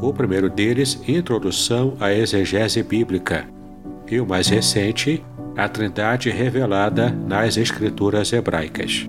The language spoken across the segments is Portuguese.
O primeiro deles, Introdução à Exegese Bíblica, e o mais recente, A Trindade Revelada nas Escrituras Hebraicas.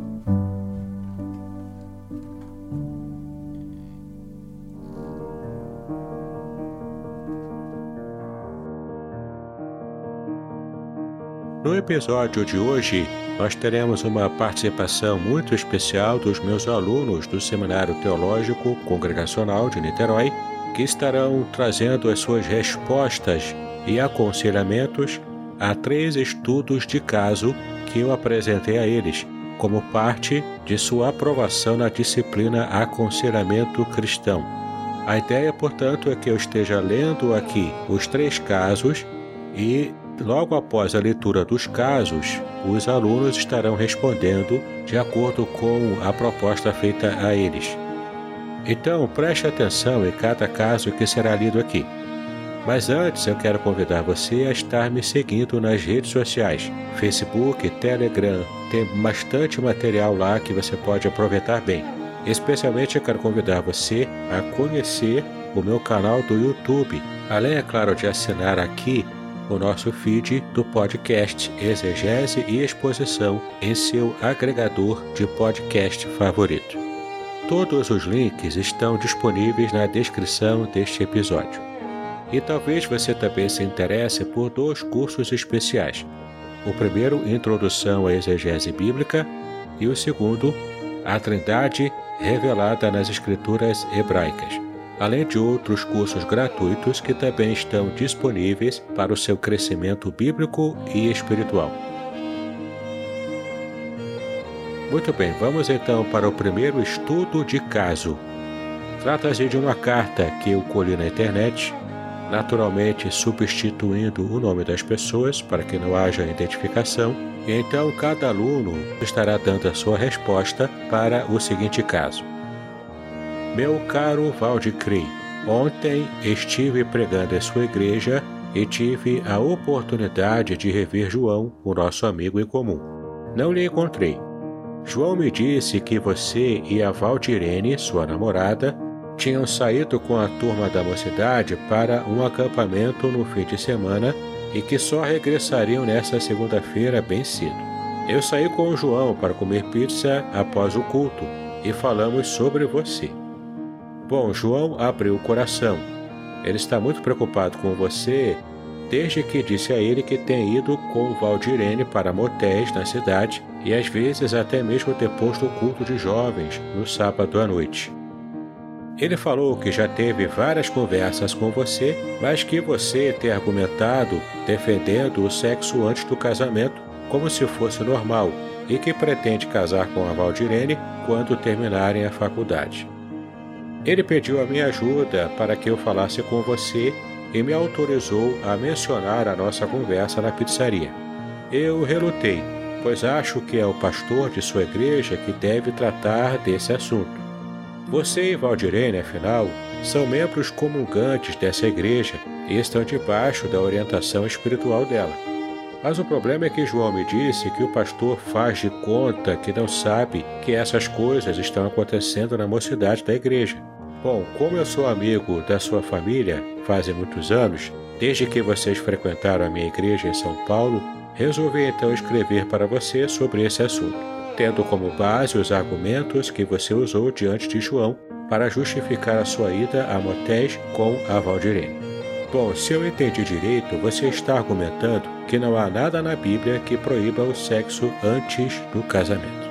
No episódio de hoje, nós teremos uma participação muito especial dos meus alunos do Seminário Teológico Congregacional de Niterói que estarão trazendo as suas respostas e aconselhamentos a três estudos de caso que eu apresentei a eles, como parte de sua aprovação na disciplina Aconselhamento Cristão. A ideia, portanto, é que eu esteja lendo aqui os três casos e, logo após a leitura dos casos, os alunos estarão respondendo de acordo com a proposta feita a eles. Então preste atenção em cada caso que será lido aqui. Mas antes eu quero convidar você a estar me seguindo nas redes sociais, Facebook, Telegram, tem bastante material lá que você pode aproveitar bem. Especialmente eu quero convidar você a conhecer o meu canal do YouTube, além, é claro, de assinar aqui o nosso feed do podcast Exegese e Exposição em seu agregador de podcast favorito. Todos os links estão disponíveis na descrição deste episódio. E talvez você também se interesse por dois cursos especiais. O primeiro, Introdução à Exegese Bíblica, e o segundo, A Trindade Revelada nas Escrituras Hebraicas, além de outros cursos gratuitos que também estão disponíveis para o seu crescimento bíblico e espiritual. Muito bem, vamos então para o primeiro estudo de caso. Trata-se de uma carta que eu colhi na internet, naturalmente substituindo o nome das pessoas para que não haja identificação, então cada aluno estará dando a sua resposta para o seguinte caso. Meu caro Valdicri, ontem estive pregando em sua igreja e tive a oportunidade de rever João, o nosso amigo em comum. Não lhe encontrei, João me disse que você e a Valdirene, sua namorada, tinham saído com a turma da mocidade para um acampamento no fim de semana e que só regressariam nesta segunda-feira bem cedo. Eu saí com o João para comer pizza após o culto e falamos sobre você. Bom, João abriu o coração. Ele está muito preocupado com você desde que disse a ele que tem ido com Valdirene para motéis na cidade e às vezes até mesmo ter posto o culto de jovens no sábado à noite. Ele falou que já teve várias conversas com você, mas que você tem argumentado defendendo o sexo antes do casamento como se fosse normal e que pretende casar com a Valdirene quando terminarem a faculdade. Ele pediu a minha ajuda para que eu falasse com você e me autorizou a mencionar a nossa conversa na pizzaria. Eu relutei, pois acho que é o pastor de sua igreja que deve tratar desse assunto. Você e Valdirene, afinal, são membros comungantes dessa igreja e estão debaixo da orientação espiritual dela. Mas o problema é que João me disse que o pastor faz de conta que não sabe que essas coisas estão acontecendo na mocidade da igreja. Bom, como eu sou amigo da sua família fazem muitos anos, desde que vocês frequentaram a minha igreja em São Paulo, resolvi então escrever para você sobre esse assunto, tendo como base os argumentos que você usou diante de João para justificar a sua ida a motéis com a Valdirene. Bom, se eu entendi direito, você está argumentando que não há nada na Bíblia que proíba o sexo antes do casamento.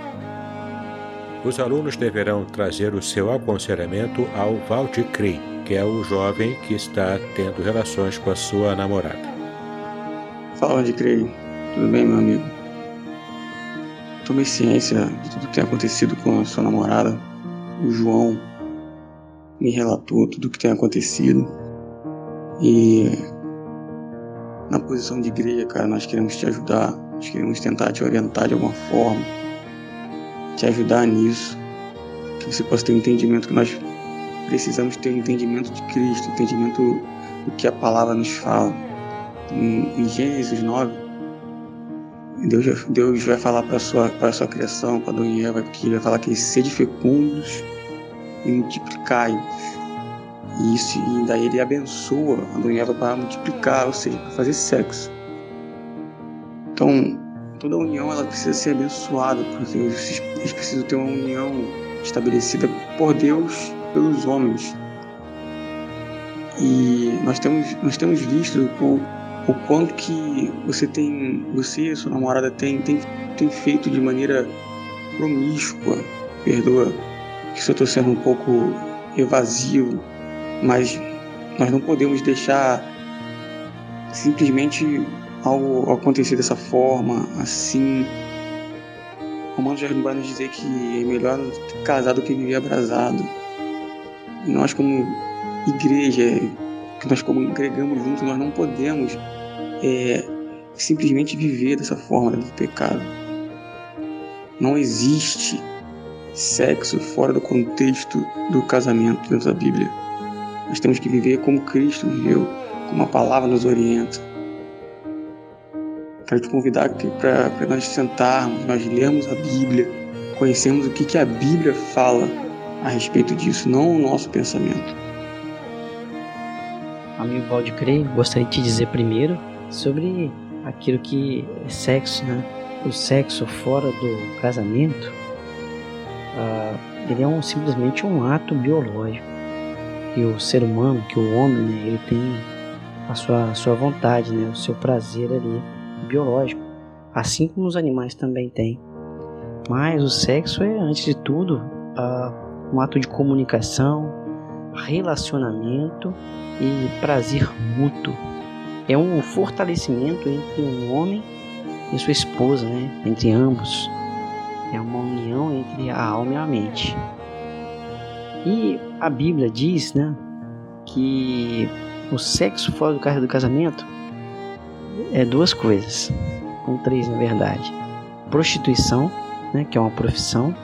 Os alunos deverão trazer o seu aconselhamento ao Valdicrei, que é o jovem que está tendo relações com a sua namorada. Fala, Valdicrei. Tudo bem, meu amigo? Tomei ciência de tudo que tem acontecido com a sua namorada. O João me relatou tudo o que tem acontecido e na posição de igreja, cara, nós queremos te ajudar, nós queremos tentar te orientar de alguma forma, te ajudar nisso, que você possa ter um entendimento que nós precisamos ter um entendimento de Cristo, um entendimento do que a palavra nos fala. Em, em Gênesis 9, Deus, Deus vai falar para a sua, a sua criação, para Adão e Eva, que ele vai falar que sede fecundos e multiplicai-vos e isso e daí ele abençoa Adão e Eva para multiplicar, ou seja, para fazer sexo. Então, toda união ela precisa ser abençoada por Deus. Eles precisam ter uma união estabelecida por Deus pelos homens. E nós temos nós temos visto o, o quanto que você tem, você e sua namorada tem, tem, tem feito de maneira promíscua. Perdoa que se eu estou sendo um pouco evasivo mas nós não podemos deixar simplesmente algo acontecer dessa forma, assim. Romanos já vai nos dizer que é melhor casar do que viver abrasado. E nós como igreja, que nós como congregamos juntos, nós não podemos é, simplesmente viver dessa forma do pecado. Não existe sexo fora do contexto do casamento dentro da Bíblia. Nós temos que viver como Cristo viveu, como a palavra nos orienta. Quero te convidar para nós sentarmos, nós lermos a Bíblia, conhecermos o que, que a Bíblia fala a respeito disso, não o nosso pensamento. Amigo Valdecrei, gostaria de dizer primeiro sobre aquilo que é sexo, né? O sexo fora do casamento, uh, ele é um, simplesmente um ato biológico que o ser humano, que o homem, né, ele tem a sua, a sua vontade, né, o seu prazer ali biológico, assim como os animais também têm. Mas o sexo é, antes de tudo, uh, um ato de comunicação, relacionamento e prazer mútuo. É um fortalecimento entre um homem e sua esposa, né? entre ambos. É uma união entre a alma e a mente. E a Bíblia diz, né, que o sexo fora do do casamento é duas coisas, com três na verdade. Prostituição, né, que é uma profissão,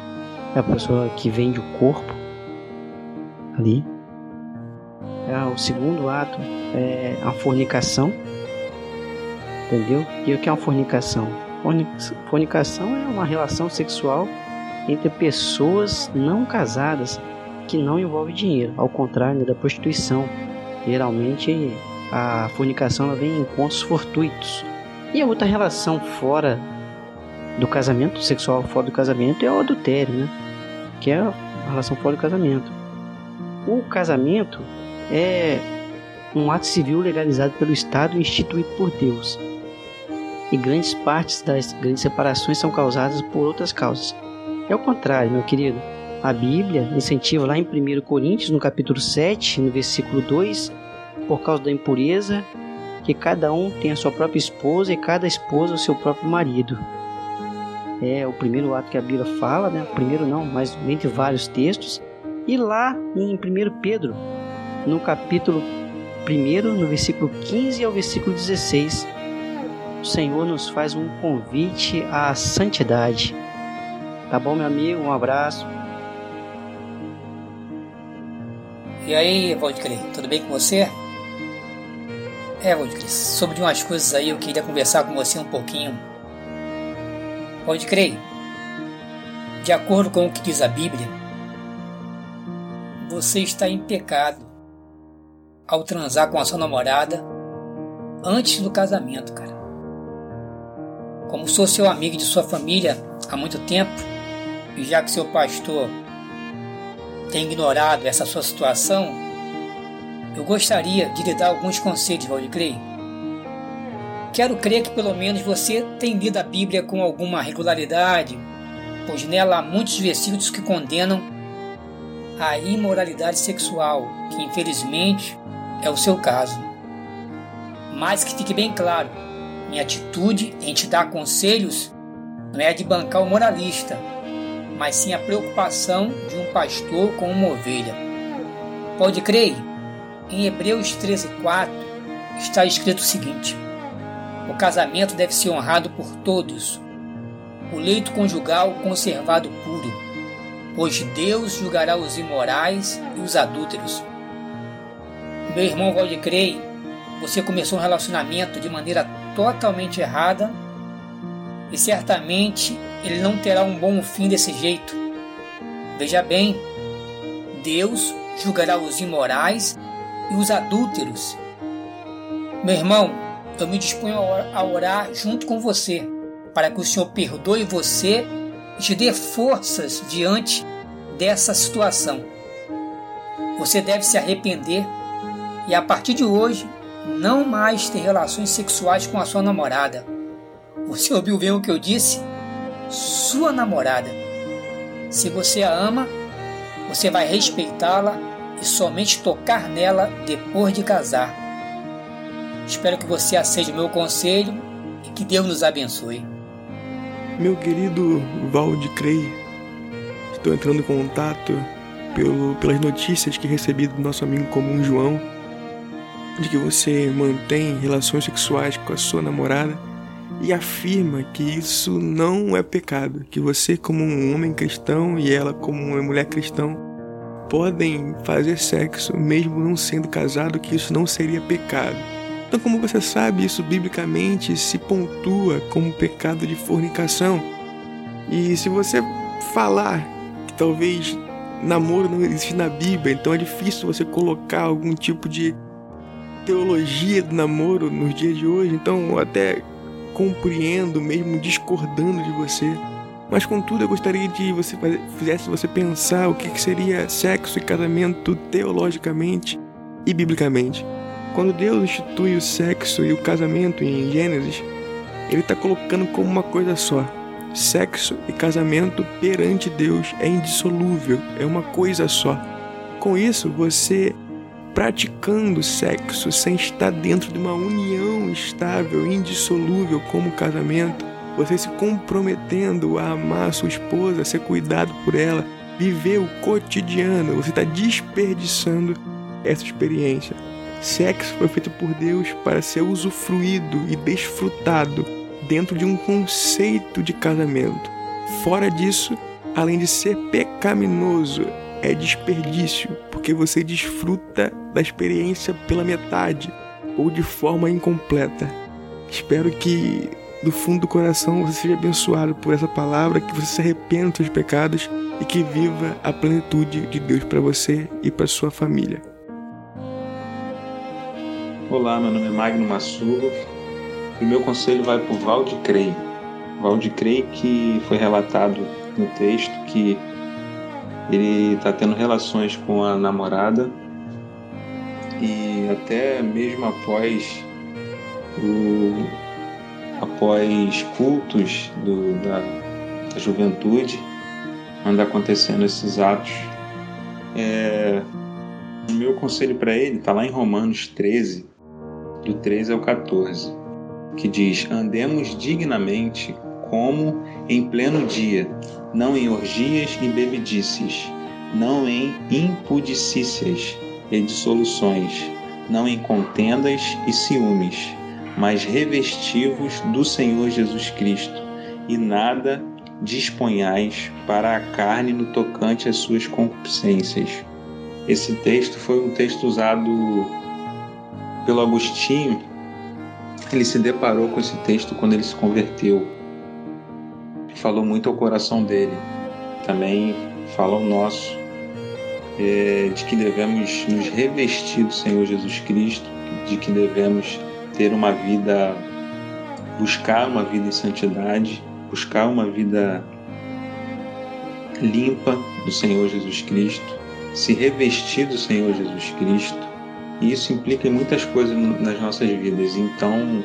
é a pessoa que vende o corpo ali. É, o segundo ato é a fornicação, entendeu? E o que é uma fornicação? Fornicação é uma relação sexual entre pessoas não casadas que não envolve dinheiro, ao contrário da prostituição. Geralmente a fornicação vem em encontros fortuitos. E a outra relação fora do casamento, sexual fora do casamento, é o adultério, né? Que é a relação fora do casamento. O casamento é um ato civil legalizado pelo Estado e instituído por Deus. E grandes partes das grandes separações são causadas por outras causas. É o contrário, meu querido. A Bíblia incentiva lá em 1 Coríntios, no capítulo 7, no versículo 2, por causa da impureza, que cada um tem a sua própria esposa e cada esposa o seu próprio marido. É o primeiro ato que a Bíblia fala, né? Primeiro não, mas entre vários textos. E lá em 1 Pedro, no capítulo 1, no versículo 15 ao versículo 16, o Senhor nos faz um convite à santidade. Tá bom, meu amigo? Um abraço. E aí, Valdecre, tudo bem com você? É, Valdecre, sobre umas coisas aí eu queria conversar com você um pouquinho. Valdecre, de acordo com o que diz a Bíblia, você está em pecado ao transar com a sua namorada antes do casamento, cara. Como sou seu amigo de sua família há muito tempo, e já que seu pastor tem ignorado essa sua situação, eu gostaria de lhe dar alguns conselhos, Valdecrei. Quero crer que pelo menos você tem lido a Bíblia com alguma regularidade, pois nela há muitos versículos que condenam a imoralidade sexual, que infelizmente é o seu caso. Mas que fique bem claro, minha atitude em te dar conselhos não é de bancar o moralista, mas sim a preocupação de um pastor com uma ovelha. Pode crer, em Hebreus 13,4 está escrito o seguinte: O casamento deve ser honrado por todos, o leito conjugal conservado puro, pois Deus julgará os imorais e os adúlteros. Meu irmão Valdecrei, você começou um relacionamento de maneira totalmente errada e certamente ele não terá um bom fim desse jeito. Veja bem, Deus julgará os imorais e os adúlteros. Meu irmão, eu me disponho a orar junto com você para que o Senhor perdoe você e te dê forças diante dessa situação. Você deve se arrepender e a partir de hoje não mais ter relações sexuais com a sua namorada. Você ouviu bem o que eu disse? Sua namorada. Se você a ama, você vai respeitá-la e somente tocar nela depois de casar. Espero que você aceite o meu conselho e que Deus nos abençoe. Meu querido Valdecrei, estou entrando em contato pelo, pelas notícias que recebi do nosso amigo comum João, de que você mantém relações sexuais com a sua namorada e afirma que isso não é pecado, que você como um homem cristão e ela como uma mulher cristã podem fazer sexo mesmo não sendo casado, que isso não seria pecado. Então, como você sabe, isso biblicamente se pontua como pecado de fornicação. E se você falar que talvez namoro não existe na Bíblia, então é difícil você colocar algum tipo de teologia do namoro nos dias de hoje, então eu até compreendo, mesmo discordando de você. Mas contudo, eu gostaria de você fizesse você pensar o que seria sexo e casamento teologicamente e biblicamente. Quando Deus institui o sexo e o casamento em Gênesis, ele está colocando como uma coisa só. Sexo e casamento perante Deus é indissolúvel, é uma coisa só. Com isso, você praticando sexo sem estar dentro de uma união estável, indissolúvel como o casamento, você se comprometendo a amar sua esposa, a ser cuidado por ela, viver o cotidiano, você está desperdiçando essa experiência. Sexo foi feito por Deus para ser usufruído e desfrutado dentro de um conceito de casamento. Fora disso, além de ser pecaminoso, é desperdício, porque você desfruta da experiência pela metade ou de forma incompleta. Espero que do fundo do coração você seja abençoado por essa palavra, que você se arrependa dos seus pecados e que viva a plenitude de Deus para você e para sua família. Olá, meu nome é Magno Massulo e meu conselho vai para o Valdecrei. Valdecrei que foi relatado no texto que ele está tendo relações com a namorada e até mesmo após o após cultos do, da, da juventude anda acontecendo esses atos é, o meu conselho para ele está lá em Romanos 13 do 13 ao 14, que diz: Andemos dignamente como em pleno dia, não em orgias e bebedices, não em impudicícias e dissoluções, não em contendas e ciúmes, mas revestivos do Senhor Jesus Cristo, e nada disponhais para a carne no tocante às suas concupiscências. Esse texto foi um texto usado pelo Agostinho, ele se deparou com esse texto quando ele se converteu. Falou muito ao coração dele. Também fala ao nosso, é, de que devemos nos revestir do Senhor Jesus Cristo, de que devemos ter uma vida, buscar uma vida em santidade, buscar uma vida limpa do Senhor Jesus Cristo, se revestir do Senhor Jesus Cristo E isso implica em muitas coisas nas nossas vidas. Então,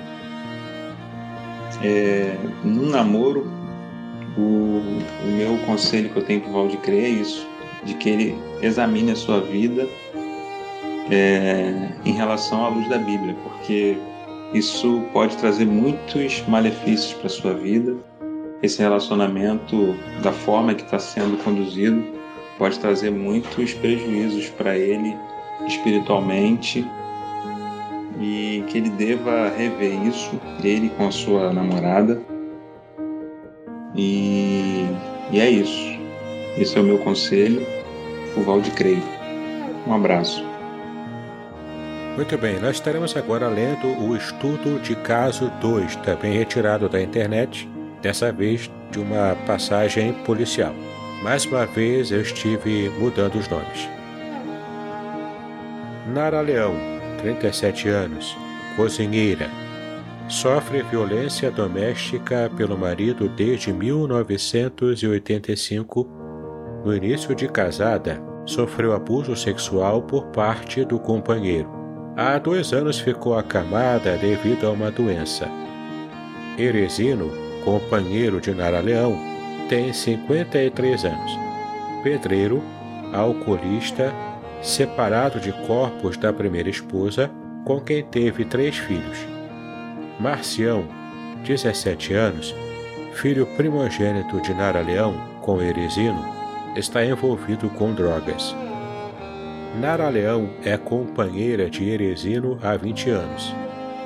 é, num namoro, o, o meu conselho que eu tenho para o Valdir crer é isso, de que ele examine a sua vida é, em relação à luz da Bíblia, porque isso pode trazer muitos malefícios para sua vida. Esse relacionamento, da forma que está sendo conduzido, pode trazer muitos prejuízos para ele espiritualmente e que ele deva rever isso, ele com a sua namorada. E, e é isso. Esse é o meu conselho, o Valde Creio. Um abraço. Muito bem, nós estaremos agora lendo o estudo de caso 2, também retirado da internet, dessa vez de uma passagem policial. Mais uma vez eu estive mudando os nomes. Nara Leão, 37 anos, cozinheira. Sofre violência doméstica pelo marido desde 1985. No início de casada, sofreu abuso sexual por parte do companheiro. Há dois anos ficou acamada devido a uma doença. Eresino, companheiro de Nara Leão, tem 53 anos. Pedreiro, alcoolista, separado de corpos da primeira esposa, com quem teve três filhos. Marcião, 17 anos, filho primogênito de Nara Leão com Eresino, está envolvido com drogas. Nara Leão é companheira de Eresino há 20 anos.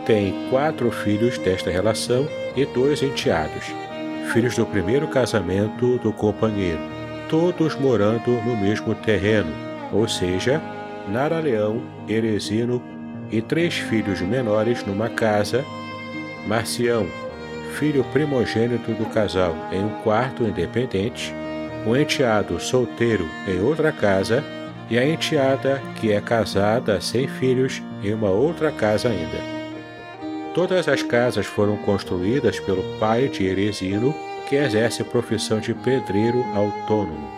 Tem quatro filhos desta relação e dois enteados, filhos do primeiro casamento do companheiro, todos morando no mesmo terreno, ou seja, Nara Leão, Eresino e três filhos menores numa casa, Marcião, filho primogênito do casal, em um quarto independente, o enteado solteiro em outra casa e a enteada, que é casada sem filhos, em uma outra casa ainda. Todas as casas foram construídas pelo pai de Eresino, que exerce profissão de pedreiro autônomo.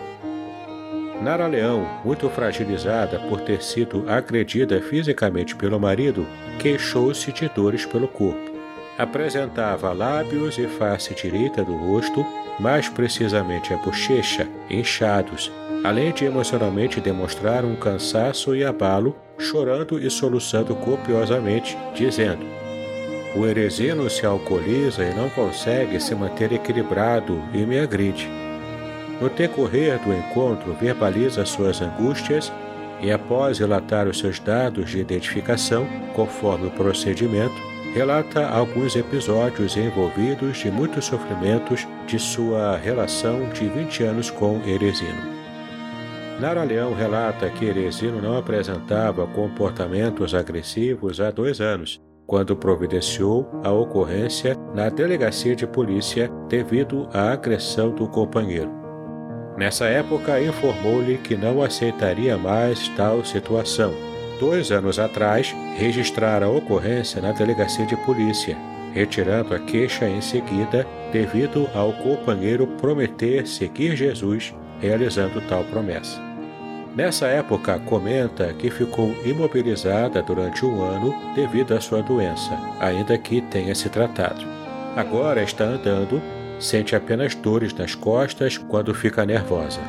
Nara Leão, muito fragilizada por ter sido agredida fisicamente pelo marido, queixou-se de dores pelo corpo. Apresentava lábios e face direita do rosto, mais precisamente a bochecha, inchados além de emocionalmente demonstrar um cansaço e abalo, chorando e soluçando copiosamente, dizendo: O Eresino se alcooliza e não consegue se manter equilibrado e me agride. No decorrer do encontro, verbaliza suas angústias e, após relatar os seus dados de identificação, conforme o procedimento, relata alguns episódios envolvidos de muitos sofrimentos de sua relação de 20 anos com Eresino. Nara Leão relata que Eresino não apresentava comportamentos agressivos há dois anos, quando providenciou a ocorrência na delegacia de polícia devido à agressão do companheiro. Nessa época, informou-lhe que não aceitaria mais tal situação. Dois anos atrás, registrara a ocorrência na delegacia de polícia, retirando a queixa em seguida devido ao companheiro prometer seguir Jesus realizando tal promessa. Nessa época, comenta que ficou imobilizada durante um ano devido à sua doença, ainda que tenha se tratado. Agora está andando, sente apenas dores nas costas quando fica nervosa.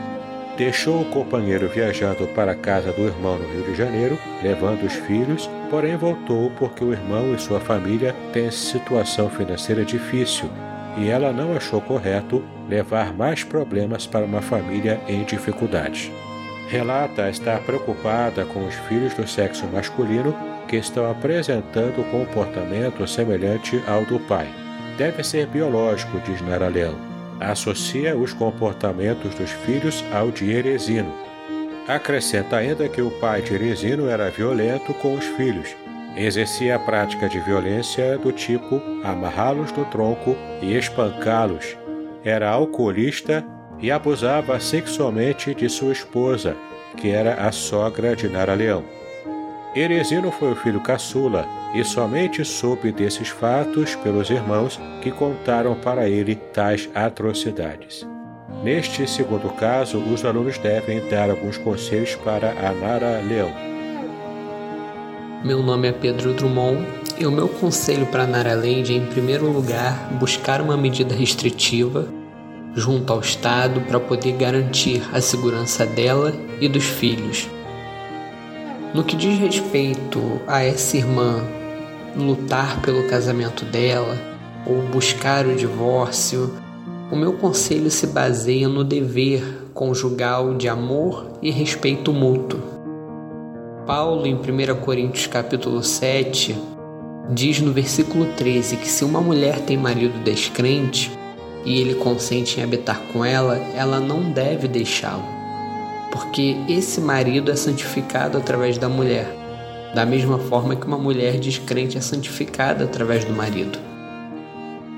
Deixou o companheiro viajando para a casa do irmão no Rio de Janeiro, levando os filhos, porém voltou porque o irmão e sua família têm situação financeira difícil e ela não achou correto levar mais problemas para uma família em dificuldades. Relata estar preocupada com os filhos do sexo masculino que estão apresentando comportamento semelhante ao do pai. Deve ser biológico, diz Nara. Associa os comportamentos dos filhos ao de Eresino. Acrescenta ainda que o pai de Eresino era violento com os filhos exercia a prática de violência do tipo amarrá-los no tronco e espancá-los. Era alcoolista e abusava sexualmente de sua esposa, que era a sogra de Nara Leão. Eresino foi o filho caçula e somente soube desses fatos pelos irmãos que contaram para ele tais atrocidades. Neste segundo caso, os alunos devem dar alguns conselhos para a Nara Leão. Meu nome é Pedro Drummond e o meu conselho para Nara Lady é, em primeiro lugar, buscar uma medida restritiva junto ao Estado para poder garantir a segurança dela e dos filhos. No que diz respeito a essa irmã lutar pelo casamento dela ou buscar o divórcio, o meu conselho se baseia no dever conjugal de amor e respeito mútuo. Paulo, em 1 Coríntios capítulo 7, diz no versículo 13 que se uma mulher tem marido descrente e ele consente em habitar com ela, ela não deve deixá-lo, porque esse marido é santificado através da mulher, da mesma forma que uma mulher descrente é santificada através do marido.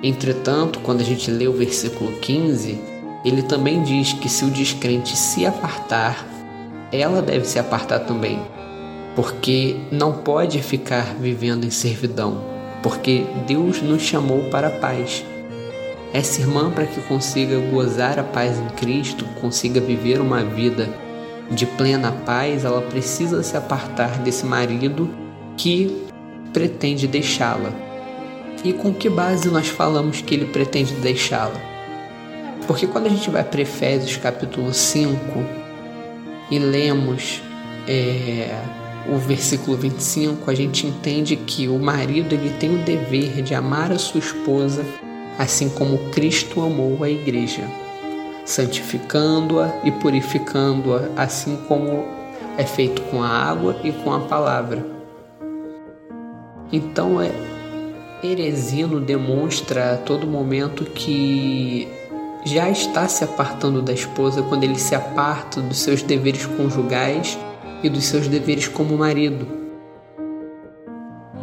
Entretanto, quando a gente lê o versículo 15, ele também diz que se o descrente se apartar, ela deve se apartar também, porque não pode ficar vivendo em servidão, porque Deus nos chamou para a paz. Essa irmã, para que consiga gozar a paz em Cristo, consiga viver uma vida de plena paz, ela precisa se apartar desse marido que pretende deixá-la. E com que base nós falamos que ele pretende deixá-la? Porque quando a gente vai para Efésios capítulo 5 e lemos é, o versículo 25, a gente entende que o marido ele tem o dever de amar a sua esposa assim como Cristo amou a igreja, santificando-a e purificando-a, assim como é feito com a água e com a palavra. Então é Eresino demonstra a todo momento que já está se apartando da esposa quando ele se aparta dos seus deveres conjugais e dos seus deveres como marido.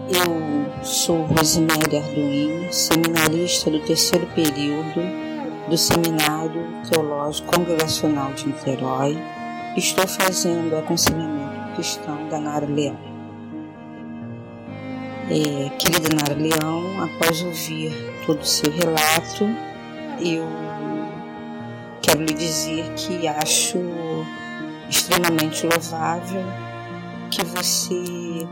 Eu sou Rosemary Arduino, seminarista do terceiro período do Seminário Teológico Congregacional de Niterói. Estou fazendo aconselhamento cristão da Nara Leão. É, querida Nara Leão, após ouvir todo o seu relato, eu quero lhe dizer que acho extremamente louvável que você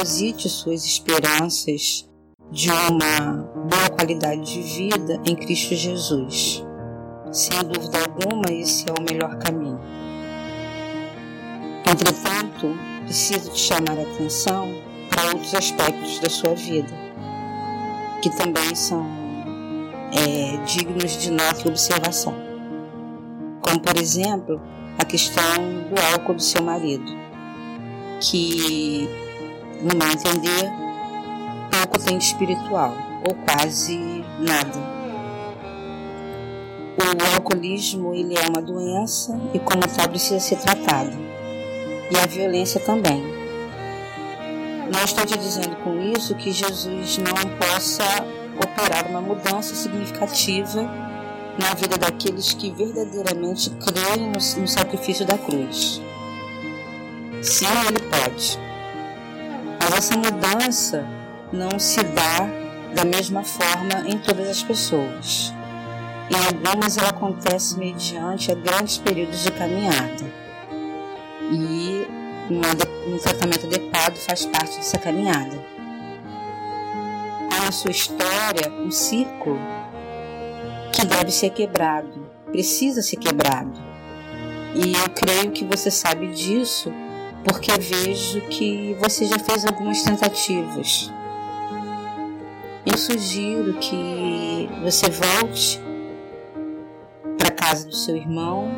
deposite suas esperanças de uma boa qualidade de vida em Cristo Jesus. Sem dúvida alguma, esse é o melhor caminho. Entretanto, preciso te chamar a atenção para outros aspectos da sua vida, que também são é, dignos de nossa observação. Como, por exemplo, a questão do álcool do seu marido, que, no meu entender, pouco tem de espiritual, ou quase nada. O alcoolismo ele é uma doença e, como tal, precisa ser tratado. E a violência também. Não estou te dizendo com isso que Jesus não possa operar uma mudança significativa na vida daqueles que verdadeiramente creem no, no sacrifício da cruz. Sim, ele pode. Essa mudança não se dá da mesma forma em todas as pessoas. Em algumas ela acontece mediante grandes períodos de caminhada. E um tratamento adequado faz parte dessa caminhada. Há na sua história um círculo que deve ser quebrado, precisa ser quebrado. E eu creio que você sabe disso porque vejo que você já fez algumas tentativas. Eu sugiro que você volte para casa do seu irmão,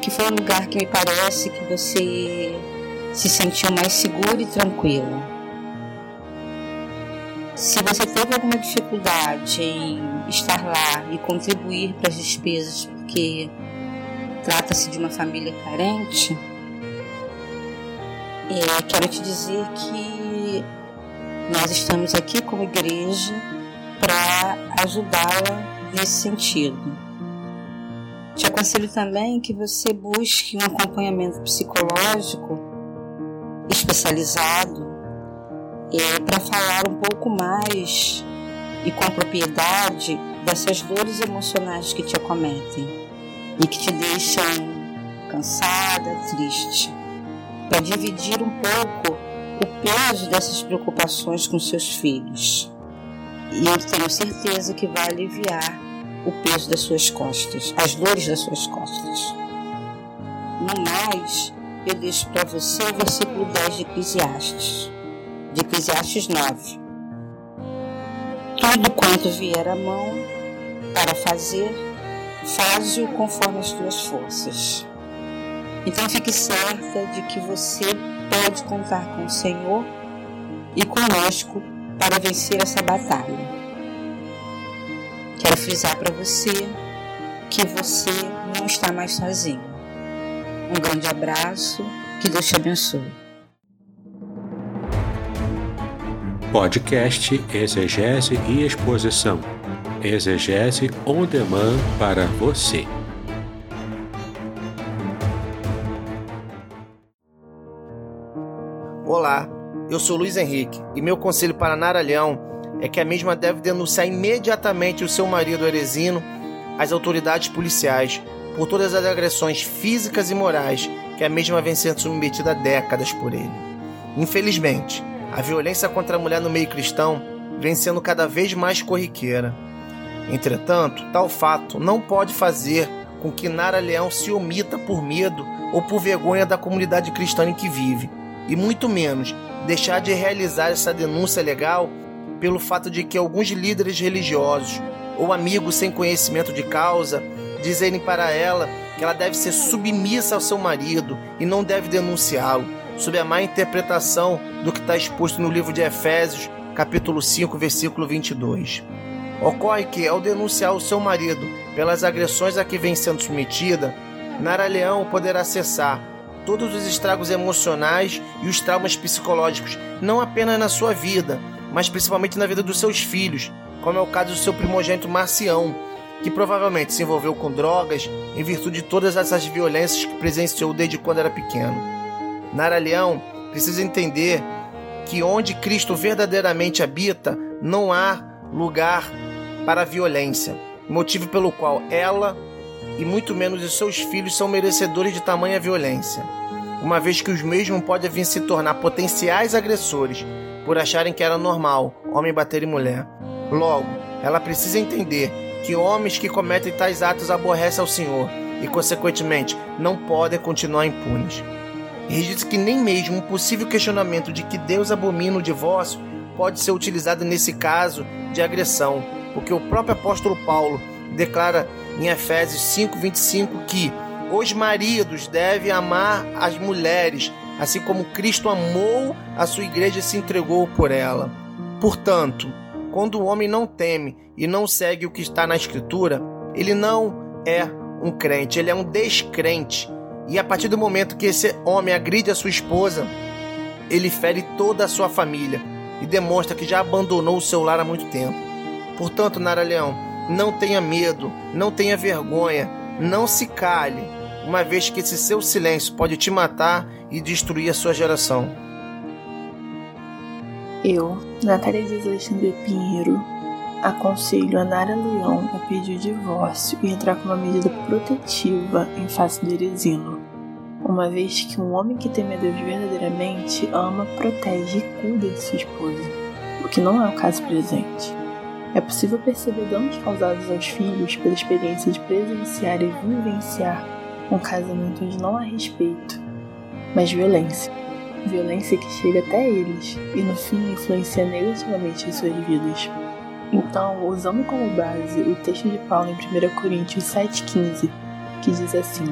que foi um lugar que me parece que você se sentiu mais seguro e tranquilo. Se você teve alguma dificuldade em estar lá e contribuir para as despesas, porque trata-se de uma família carente, quero te dizer que nós estamos aqui como igreja para ajudá-la nesse sentido. Te aconselho também que você busque um acompanhamento psicológico especializado é, para falar um pouco mais e com propriedade dessas dores emocionais que te acometem e que te deixam cansada, triste, para dividir um pouco o peso dessas preocupações com seus filhos. E eu tenho certeza que vai aliviar o peso das suas costas, as dores das suas costas. No mais, eu deixo para você o versículo 10 de Eclesiastes, de Eclesiastes 9. Tudo quanto vier à mão para fazer, faze-o conforme as tuas forças. Então fique certa de que você pode contar com o Senhor e conosco para vencer essa batalha. Quero frisar para você que você não está mais sozinho. Um grande abraço, que Deus te abençoe. Podcast Exegese e Exposição. Exegese on demand para você. Olá, eu sou Luiz Henrique e meu conselho para Nara Leão é que a mesma deve denunciar imediatamente o seu marido Eresino às autoridades policiais por todas as agressões físicas e morais que a mesma vem sendo submetida há décadas por ele. Infelizmente, a violência contra a mulher no meio cristão vem sendo cada vez mais corriqueira. Entretanto, tal fato não pode fazer com que Nara Leão se omita por medo ou por vergonha da comunidade cristã em que vive e muito menos deixar de realizar essa denúncia legal pelo fato de que alguns líderes religiosos ou amigos sem conhecimento de causa dizerem para ela que ela deve ser submissa ao seu marido e não deve denunciá-lo, sob a má interpretação do que está exposto no livro de Efésios, capítulo 5, versículo 22. Ocorre que, ao denunciar o seu marido pelas agressões a que vem sendo submetida, Nara Leão poderá acessar todos os estragos emocionais e os traumas psicológicos, não apenas na sua vida, mas principalmente na vida dos seus filhos, como é o caso do seu primogênito Marcião, que provavelmente se envolveu com drogas em virtude de todas essas violências que presenciou desde quando era pequeno. Nara Leão precisa entender que onde Cristo verdadeiramente habita, não há lugar para a violência, motivo pelo qual ela e muito menos os seus filhos são merecedores de tamanha violência, uma vez que os mesmos podem vir se tornar potenciais agressores por acharem que era normal homem bater em mulher. Logo, ela precisa entender que homens que cometem tais atos aborrecem ao Senhor e, consequentemente, não podem continuar impunes. Diz que nem mesmo um possível questionamento de que Deus abomina o divórcio pode ser utilizado nesse caso de agressão, porque o próprio apóstolo Paulo declara em Efésios 5:25 que os maridos devem amar as mulheres, assim como Cristo amou a sua igreja e se entregou por ela. Portanto, quando o homem não teme e não segue o que está na Escritura, ele não é um crente, ele é um descrente. E a partir do momento que esse homem agride a sua esposa, ele fere toda a sua família e demonstra que já abandonou o seu lar há muito tempo. Portanto, Nara Leão, não tenha medo, não tenha vergonha, não se cale, uma vez que esse seu silêncio pode te matar e destruir a sua geração. Eu, Natália de Alexandre Pinheiro, aconselho a Nara Leão a pedir o divórcio e entrar com uma medida protetiva em face do Eresino, uma vez que um homem que teme a Deus verdadeiramente ama, protege e cuida de sua esposa, o que não é o caso presente. É possível perceber danos causados aos filhos pela experiência de presenciar e vivenciar um casamento onde não há respeito, mas violência. Violência que chega até eles e no fim influencia negativamente em suas vidas. Então, usando como base o texto de Paulo em 1 Coríntios 7,15, que diz assim: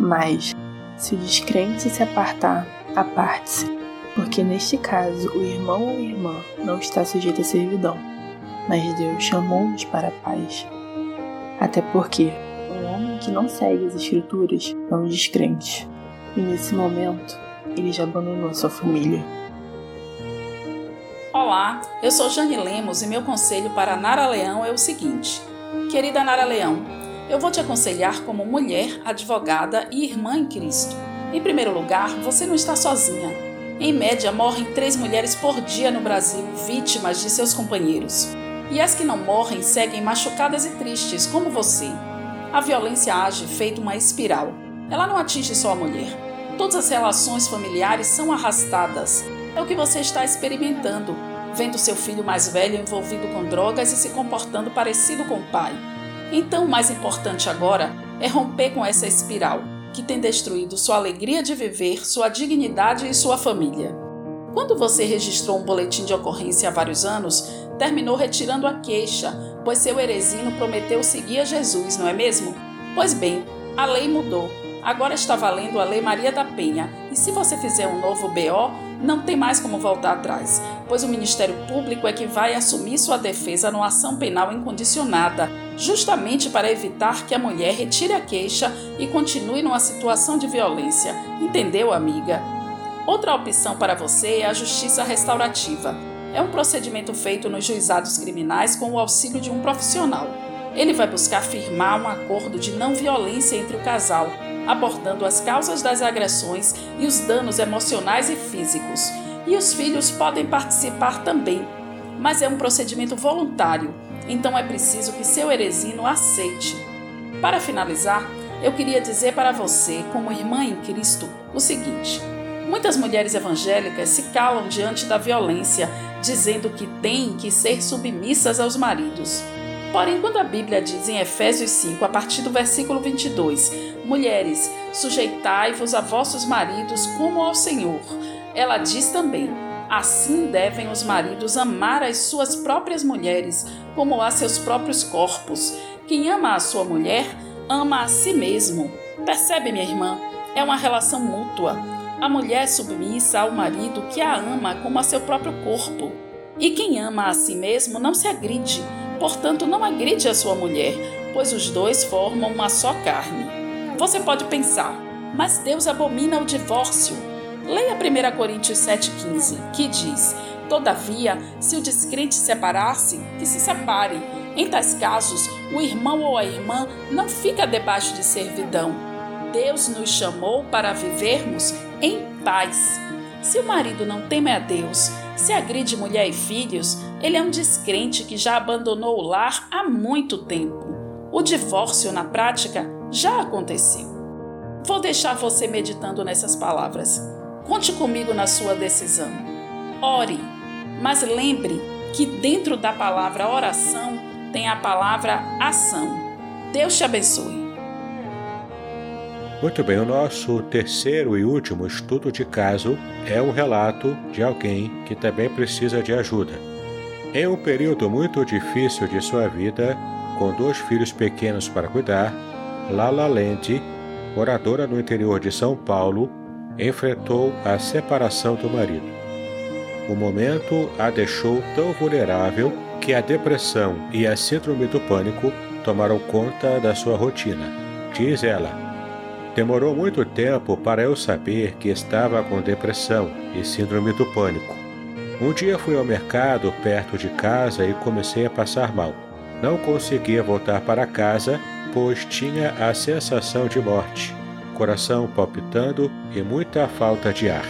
Mas, se o descrente se apartar, aparte-se, porque neste caso o irmão ou irmã não está sujeito à servidão mas Deus chamou-nos para a paz. Até porque um homem que não segue as Escrituras é um descrente, e nesse momento ele já abandonou sua família. Olá, eu sou Jane Lemos e meu conselho para Nara Leão é o seguinte: Querida Nara Leão, eu vou te aconselhar como mulher, advogada e irmã em Cristo. Em primeiro lugar, você não está sozinha. Em média, morrem três mulheres por dia no Brasil vítimas de seus companheiros. E as que não morrem seguem machucadas e tristes, como você. A violência age feito uma espiral. Ela não atinge só a mulher. Todas as relações familiares são arrastadas. É o que você está experimentando, vendo seu filho mais velho envolvido com drogas e se comportando parecido com o pai. Então, o mais importante agora é romper com essa espiral que tem destruído sua alegria de viver, sua dignidade e sua família. Quando você registrou um boletim de ocorrência há vários anos, terminou retirando a queixa, pois seu heresino prometeu seguir a Jesus, não é mesmo? Pois bem, a lei mudou. Agora está valendo a Lei Maria da Penha, e se você fizer um novo BO, não tem mais como voltar atrás, pois o Ministério Público é que vai assumir sua defesa numa ação penal incondicionada, justamente para evitar que a mulher retire a queixa e continue numa situação de violência. Entendeu, amiga? Outra opção para você é a justiça restaurativa. É um procedimento feito nos juizados criminais com o auxílio de um profissional. Ele vai buscar firmar um acordo de não violência entre o casal, abordando as causas das agressões e os danos emocionais e físicos. E os filhos podem participar também, mas é um procedimento voluntário, então é preciso que seu heresino aceite. Para finalizar, eu queria dizer para você, como irmã em Cristo, o seguinte. Muitas mulheres evangélicas se calam diante da violência, dizendo que têm que ser submissas aos maridos. Porém, quando a Bíblia diz em Efésios 5, a partir do versículo 22, Mulheres, sujeitai-vos a vossos maridos como ao Senhor, ela diz também: Assim devem os maridos amar as suas próprias mulheres, como a seus próprios corpos. Quem ama a sua mulher, ama a si mesmo. Percebe, minha irmã? É uma relação mútua. A mulher é submissa ao marido que a ama como a seu próprio corpo. E quem ama a si mesmo não se agride, portanto, não agride a sua mulher, pois os dois formam uma só carne. Você pode pensar, mas Deus abomina o divórcio. Leia 1 Coríntios 7,15, que diz: Todavia, se o descrente separar-se, que se separe. Em tais casos, o irmão ou a irmã não fica debaixo de servidão. Deus nos chamou para vivermos em paz. Se o marido não teme a Deus, se agride mulher e filhos, ele é um descrente que já abandonou o lar há muito tempo. O divórcio, na prática, já aconteceu. Vou deixar você meditando nessas palavras. Conte comigo na sua decisão. Ore, mas lembre que dentro da palavra oração tem a palavra ação. Deus te abençoe. Muito bem, o nosso terceiro e último estudo de caso é um relato de alguém que também precisa de ajuda. Em um período muito difícil de sua vida, com dois filhos pequenos para cuidar, Lala Land, moradora no interior de São Paulo, enfrentou a separação do marido. O momento a deixou tão vulnerável que a depressão e a síndrome do pânico tomaram conta da sua rotina. Diz ela: Demorou muito tempo para eu saber que estava com depressão e síndrome do pânico. Um dia fui ao mercado perto de casa e comecei a passar mal. Não conseguia voltar para casa, pois tinha a sensação de morte, coração palpitando e muita falta de ar.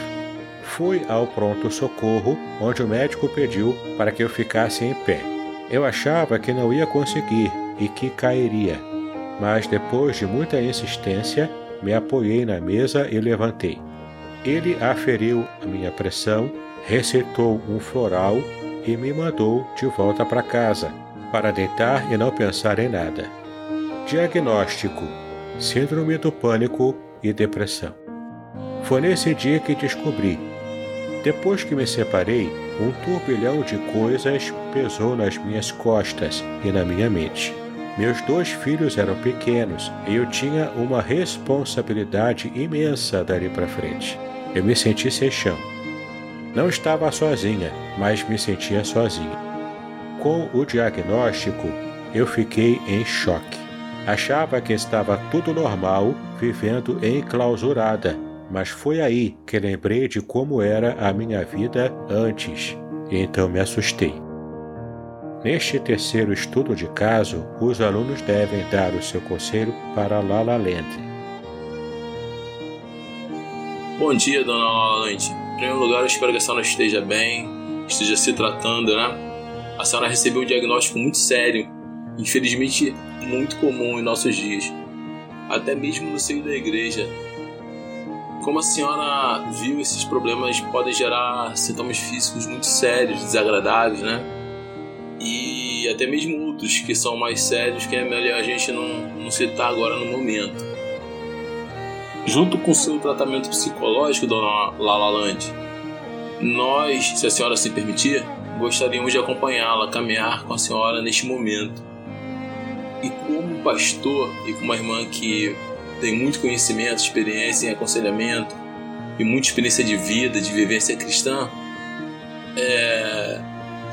Fui ao pronto-socorro, onde o médico pediu para que eu ficasse em pé. Eu achava que não ia conseguir e que cairia, mas depois de muita insistência, me apoiei na mesa e levantei. Ele aferiu a minha pressão, receitou um floral e me mandou de volta para casa, para deitar e não pensar em nada. Diagnóstico: Síndrome do pânico e depressão. Foi nesse dia que descobri. Depois que me separei, um turbilhão de coisas pesou nas minhas costas e na minha mente. Meus dois filhos eram pequenos e eu tinha uma responsabilidade imensa dali para frente. Eu me senti sem chão. Não estava sozinha, mas me sentia sozinha. Com o diagnóstico, eu fiquei em choque. Achava que estava tudo normal, vivendo enclausurada, mas foi aí que lembrei de como era a minha vida antes, então me assustei. Neste terceiro estudo de caso, os alunos devem dar o seu conselho para Lala Land. Bom dia, dona Lala Land. Em primeiro lugar, eu espero que a senhora esteja bem, esteja se tratando, né? A senhora recebeu um diagnóstico muito sério, infelizmente muito comum em nossos dias, até mesmo no seio da igreja. como a senhora viu, esses problemas podem gerar sintomas físicos muito sérios, desagradáveis, né? E até mesmo outros que são mais sérios que é melhor a gente não, não citar agora no momento. Junto com seu tratamento psicológico, dona Lalaland, nós, se a senhora se permitir, gostaríamos de acompanhá-la, caminhar com a senhora neste momento. E como pastor e como uma irmã que tem muito conhecimento, experiência em aconselhamento e muita experiência de vida, de vivência cristã, é,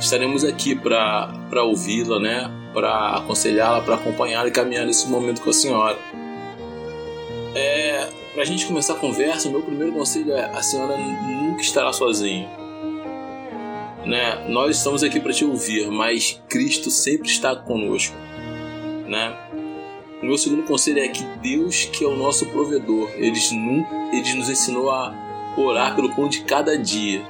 estaremos aqui para ouvi-la, né? para aconselhá-la, para acompanhá-la e caminhar nesse momento com a senhora. É, para a gente começar a conversa, meu primeiro conselho é: a senhora nunca estará sozinha. Né? Nós estamos aqui para te ouvir, mas Cristo sempre está conosco. Né? O meu segundo conselho é que Deus, que é o nosso provedor, ele, ele nos ensinou a orar pelo pão de cada dia.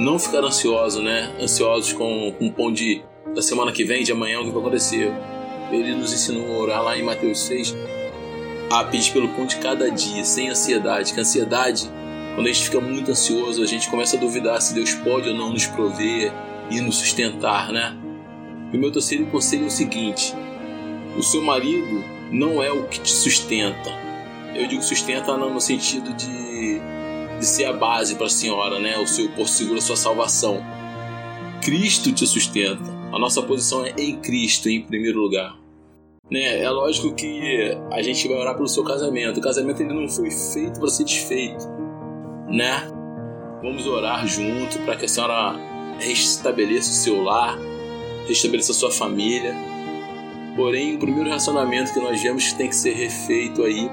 Não ficar ansioso, né? Ansiosos com, com o pão de, da semana que vem, de amanhã, o que vai acontecer. Ele nos ensinou a orar lá em Mateus 6, a pedir pelo pão de cada dia, sem ansiedade. Que a ansiedade, quando a gente fica muito ansioso, a gente começa a duvidar se Deus pode ou não nos prover e nos sustentar, né? E o meu terceiro conselho é o seguinte: o seu marido não é o que te sustenta. Eu digo sustenta no sentido de, de ser a base para a senhora, né? O seu por seguro a sua salvação. Cristo te sustenta. A nossa posição é em Cristo em primeiro lugar. Né? É lógico que a gente vai orar pelo seu casamento. O casamento ele não foi feito para ser desfeito, né? Vamos orar junto para que a senhora restabeleça o seu lar, restabeleça a sua família Porém, o primeiro relacionamento que nós vemos que tem que ser refeito aí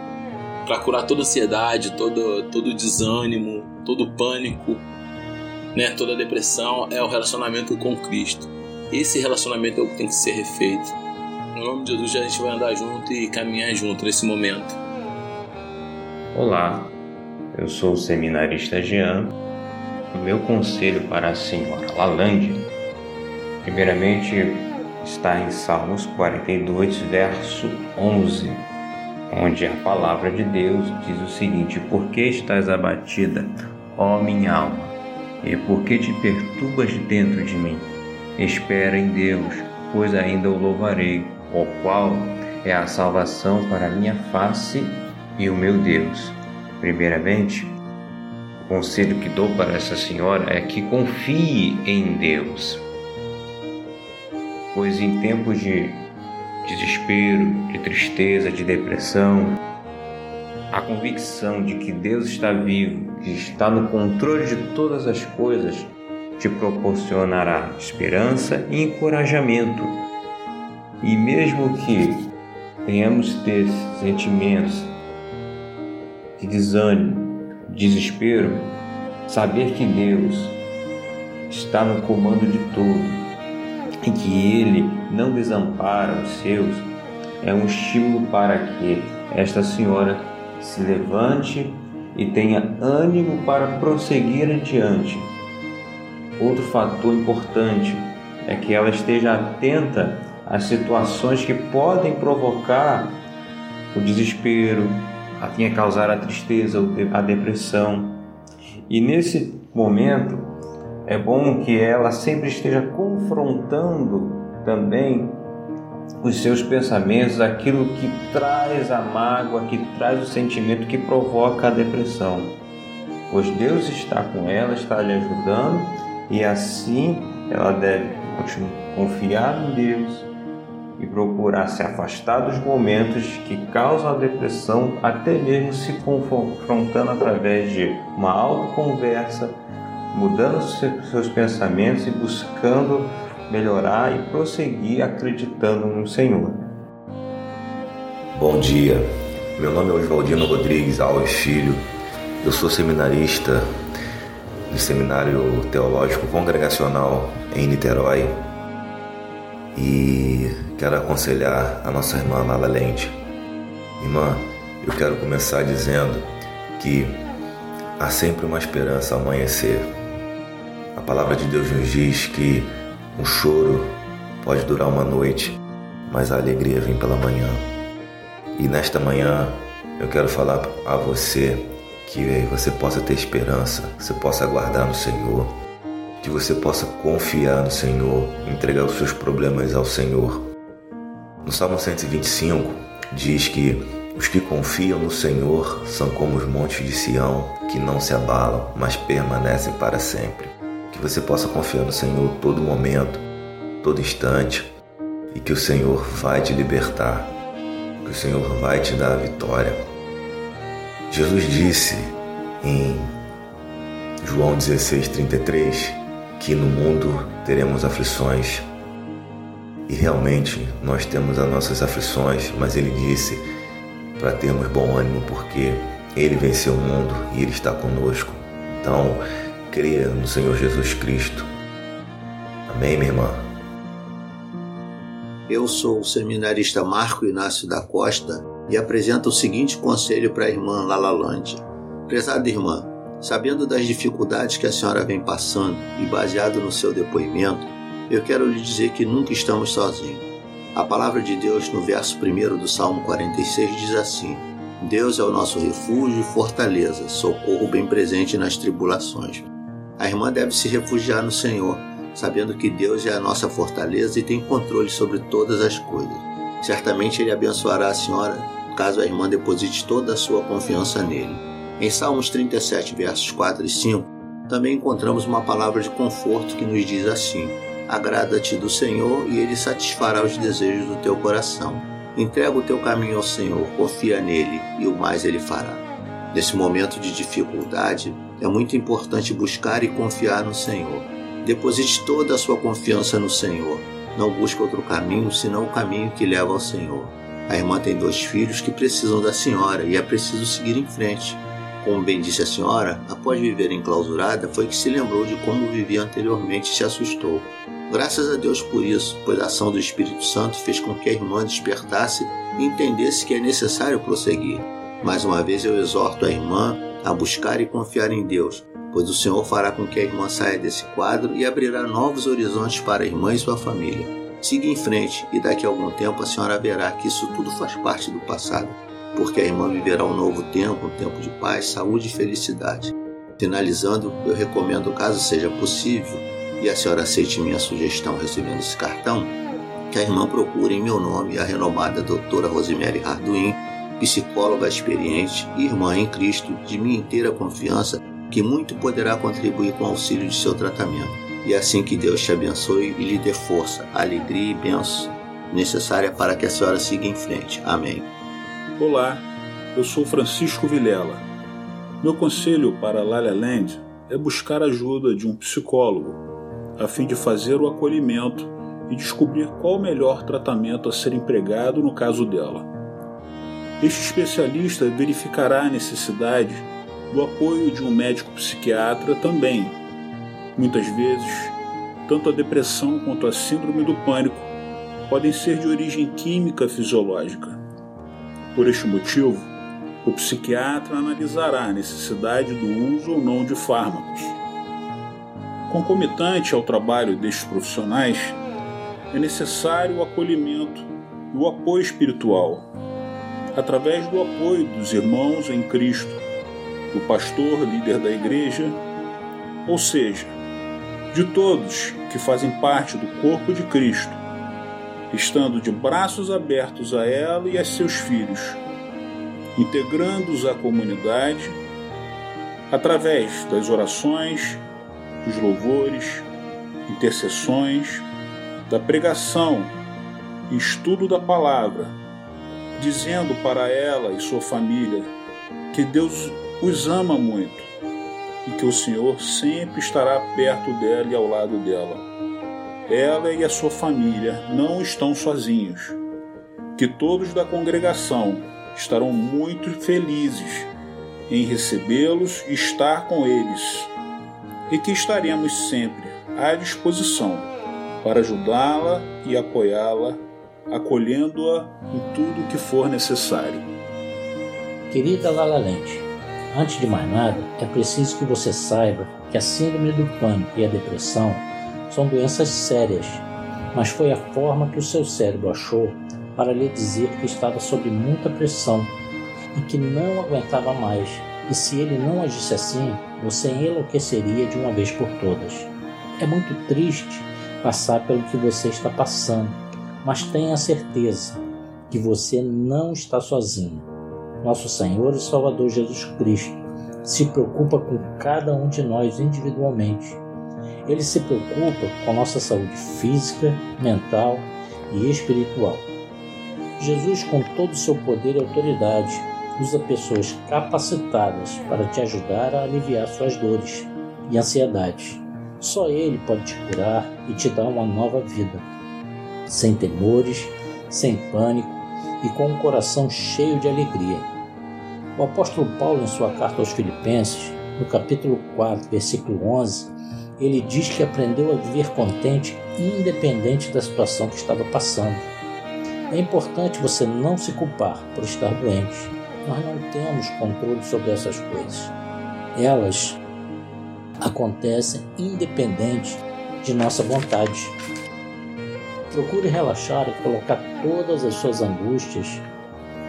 para curar toda ansiedade, todo, todo desânimo, todo pânico, né, toda depressão é o relacionamento com Cristo. Esse relacionamento é o que tem que ser refeito. No nome de Jesus, a gente vai andar junto e caminhar junto nesse momento. Olá, eu sou o seminarista Jean. O meu conselho para a senhora Lalande, primeiramente, está em Salmos 42, verso 11, onde a palavra de Deus diz o seguinte: Por que estás abatida, ó minha alma? E por que te perturbas dentro de mim? Espera em Deus, pois ainda o louvarei, o qual é a salvação para a minha face e o meu Deus. Primeiramente, o conselho que dou para essa senhora é que confie em Deus pois em tempos de desespero, de tristeza, de depressão, a convicção de que Deus está vivo, que está no controle de todas as coisas, te proporcionará esperança e encorajamento. E mesmo que tenhamos ter sentimentos de desânimo, desespero, saber que Deus está no comando de tudo em que Ele não desampara os seus, é um estímulo para que esta senhora se levante e tenha ânimo para prosseguir adiante. Outro fator importante é que ela esteja atenta às situações que podem provocar o desespero, a causar a tristeza, a depressão. E nesse momento, é bom que ela sempre esteja confrontando também os seus pensamentos, aquilo que traz a mágoa, que traz o sentimento que provoca a depressão. Pois Deus está com ela, está lhe ajudando e assim ela deve confiar em Deus e procurar se afastar dos momentos que causam a depressão, até mesmo se confrontando através de uma autoconversa mudando seus pensamentos e buscando melhorar e prosseguir acreditando no Senhor. Bom dia, meu nome é Oswaldino Rodrigues Alves Filho, eu sou seminarista do Seminário Teológico Congregacional em Niterói e quero aconselhar a nossa irmã Lala Lente. Irmã, eu quero começar dizendo que há sempre uma esperança amanhecer a palavra de Deus nos diz que um choro pode durar uma noite, mas a alegria vem pela manhã. E nesta manhã eu quero falar a você que você possa ter esperança, você possa aguardar no Senhor, que você possa confiar no Senhor, entregar os seus problemas ao Senhor. No Salmo 125 diz que os que confiam no Senhor são como os montes de Sião, que não se abalam, mas permanecem para sempre. Que você possa confiar no Senhor todo momento, todo instante, e que o Senhor vai te libertar, que o Senhor vai te dar a vitória. Jesus disse em João 16:33 que no mundo teremos aflições. E realmente nós temos as nossas aflições, mas ele disse para termos bom ânimo porque ele venceu o mundo e ele está conosco. Então, creia no Senhor Jesus Cristo. Amém, minha irmã. Eu sou o seminarista Marco Inácio da Costa e apresento o seguinte conselho para a irmã Lalalande. Prezada irmã, sabendo das dificuldades que a senhora vem passando e baseado no seu depoimento, eu quero lhe dizer que nunca estamos sozinhos. A palavra de Deus no verso 1 do Salmo 46 diz assim: Deus é o nosso refúgio e fortaleza, socorro bem presente nas tribulações. A irmã deve se refugiar no Senhor sabendo que Deus é a nossa fortaleza e tem controle sobre todas as coisas. Certamente Ele abençoará a senhora caso a irmã deposite toda a sua confiança nele. Em Salmos 37, versos 4 e 5, também encontramos uma palavra de conforto que nos diz assim: Agrada-te do Senhor e Ele satisfará os desejos do teu coração. Entrega o teu caminho ao Senhor, confia nele e o mais Ele fará. Nesse momento de dificuldade, é muito importante buscar e confiar no Senhor Deposite toda a sua confiança no Senhor. Não busque outro caminho senão o caminho que leva ao Senhor. A irmã tem dois filhos que precisam da senhora e é preciso seguir em frente. Como bem disse a senhora, após viver enclausurada, foi que se lembrou de como vivia anteriormente e se assustou. Graças a Deus por isso, pois a ação do Espírito Santo fez com que a irmã despertasse e entendesse que é necessário prosseguir. Mais uma vez eu exorto a irmã a buscar e confiar em Deus, pois o Senhor fará com que a irmã saia desse quadro e abrirá novos horizontes para a irmã e sua família. Siga em frente e daqui a algum tempo a senhora verá que isso tudo faz parte do passado, porque a irmã viverá um novo tempo, um tempo de paz, saúde e felicidade. Finalizando, eu recomendo, caso seja possível, e a senhora aceite minha sugestão recebendo esse cartão, que a irmã procure em meu nome a renomada doutora Rosemary Arduin, psicóloga experiente, irmã em Cristo, de minha inteira confiança que muito poderá contribuir com o auxílio de seu tratamento. E assim que Deus te abençoe e lhe dê força, alegria e bênção necessária para que a senhora siga em frente. Amém. Olá, eu sou Francisco Vilela. Meu conselho para Lala Land é buscar a ajuda de um psicólogo, a fim de fazer o acolhimento e descobrir qual o melhor tratamento a ser empregado no caso dela. Este especialista verificará a necessidade do apoio de um médico psiquiatra também. Muitas vezes, tanto a depressão quanto a síndrome do pânico podem ser de origem química fisiológica. Por este motivo, o psiquiatra analisará a necessidade do uso ou não de fármacos. Concomitante ao trabalho destes profissionais, é necessário o acolhimento e o apoio espiritual, através do apoio dos irmãos em Cristo do pastor, líder da igreja, ou seja, de todos que fazem parte do corpo de Cristo, estando de braços abertos a ela e a seus filhos, integrando-os à comunidade através das orações, dos louvores, intercessões, da pregação estudo da palavra, dizendo para ela e sua família que Deus os ama muito e que o Senhor sempre estará perto dela e ao lado dela. Ela e a sua família não estão sozinhos, que todos da congregação estarão muito felizes em recebê-los e estar com eles, e que estaremos sempre à disposição para ajudá-la e apoiá-la, acolhendo-a em tudo o que for necessário. Querida Lala Lente, Antes de mais nada, é preciso que você saiba que a síndrome do pânico e a depressão são doenças sérias, mas foi a forma que o seu cérebro achou para lhe dizer que estava sob muita pressão e que não aguentava mais E se ele não agisse assim, você enlouqueceria de uma vez por todas. É muito triste passar pelo que você está passando, mas tenha certeza que você não está sozinho. Nosso Senhor e Salvador Jesus Cristo se preocupa com cada um de nós individualmente. Ele se preocupa com nossa saúde física, mental e espiritual. Jesus, com todo o seu poder e autoridade, usa pessoas capacitadas para te ajudar a aliviar suas dores e ansiedades. Só Ele pode te curar e te dar uma nova vida, sem temores, sem pânico e com um coração cheio de alegria. O apóstolo Paulo, em sua carta aos Filipenses, no capítulo 4, versículo 11, ele diz que aprendeu a viver contente, independente da situação que estava passando. É importante você não se culpar por estar doente, nós não temos controle sobre essas coisas. Elas acontecem independente de nossa vontade. Procure relaxar e colocar todas as suas angústias,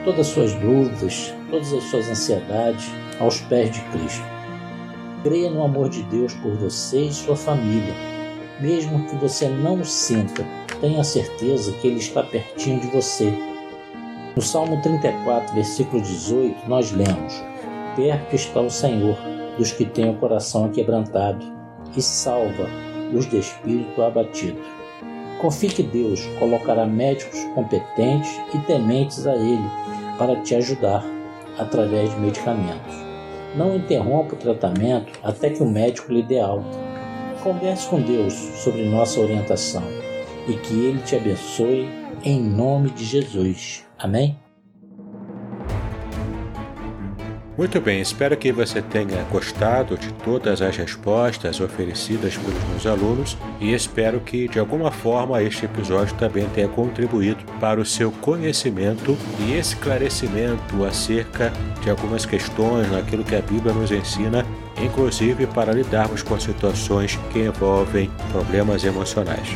todas as suas dúvidas, todas as suas ansiedades aos pés de Cristo. Creia no amor de Deus por você e sua família. Mesmo que você não o sinta, tenha certeza que Ele está pertinho de você no Salmo 34, versículo 18, nós lemos: Perto está o Senhor dos que têm o coração aquebrantado e salva os de espírito abatido. Confie que Deus colocará médicos competentes e tementes a Ele para te ajudar através de medicamentos. Não interrompa o tratamento até que o médico lhe dê alta. Converse com Deus sobre nossa orientação e que Ele te abençoe em nome de Jesus. Amém? Muito bem, espero que você tenha gostado de todas as respostas oferecidas pelos meus alunos e espero que de alguma forma este episódio também tenha contribuído para o seu conhecimento e esclarecimento acerca de algumas questões naquilo que a Bíblia nos ensina, inclusive para lidarmos com situações que envolvem problemas emocionais.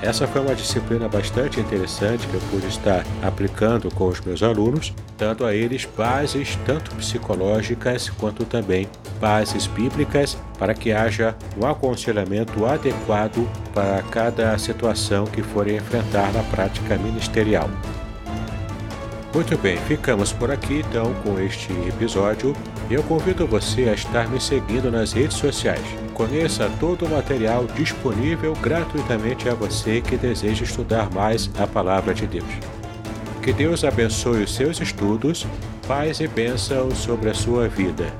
Essa foi uma disciplina bastante interessante que eu pude estar aplicando com os meus alunos, dando a eles bases tanto psicológicas quanto também bases bíblicas para que haja um aconselhamento adequado para cada situação que forem enfrentar na prática ministerial. Muito bem, ficamos por aqui então com este episódio. Eu convido você a estar me seguindo nas redes sociais. Conheça todo o material disponível gratuitamente a você que deseja estudar mais a Palavra de Deus. Que Deus abençoe os seus estudos, paz e bênção sobre a sua vida.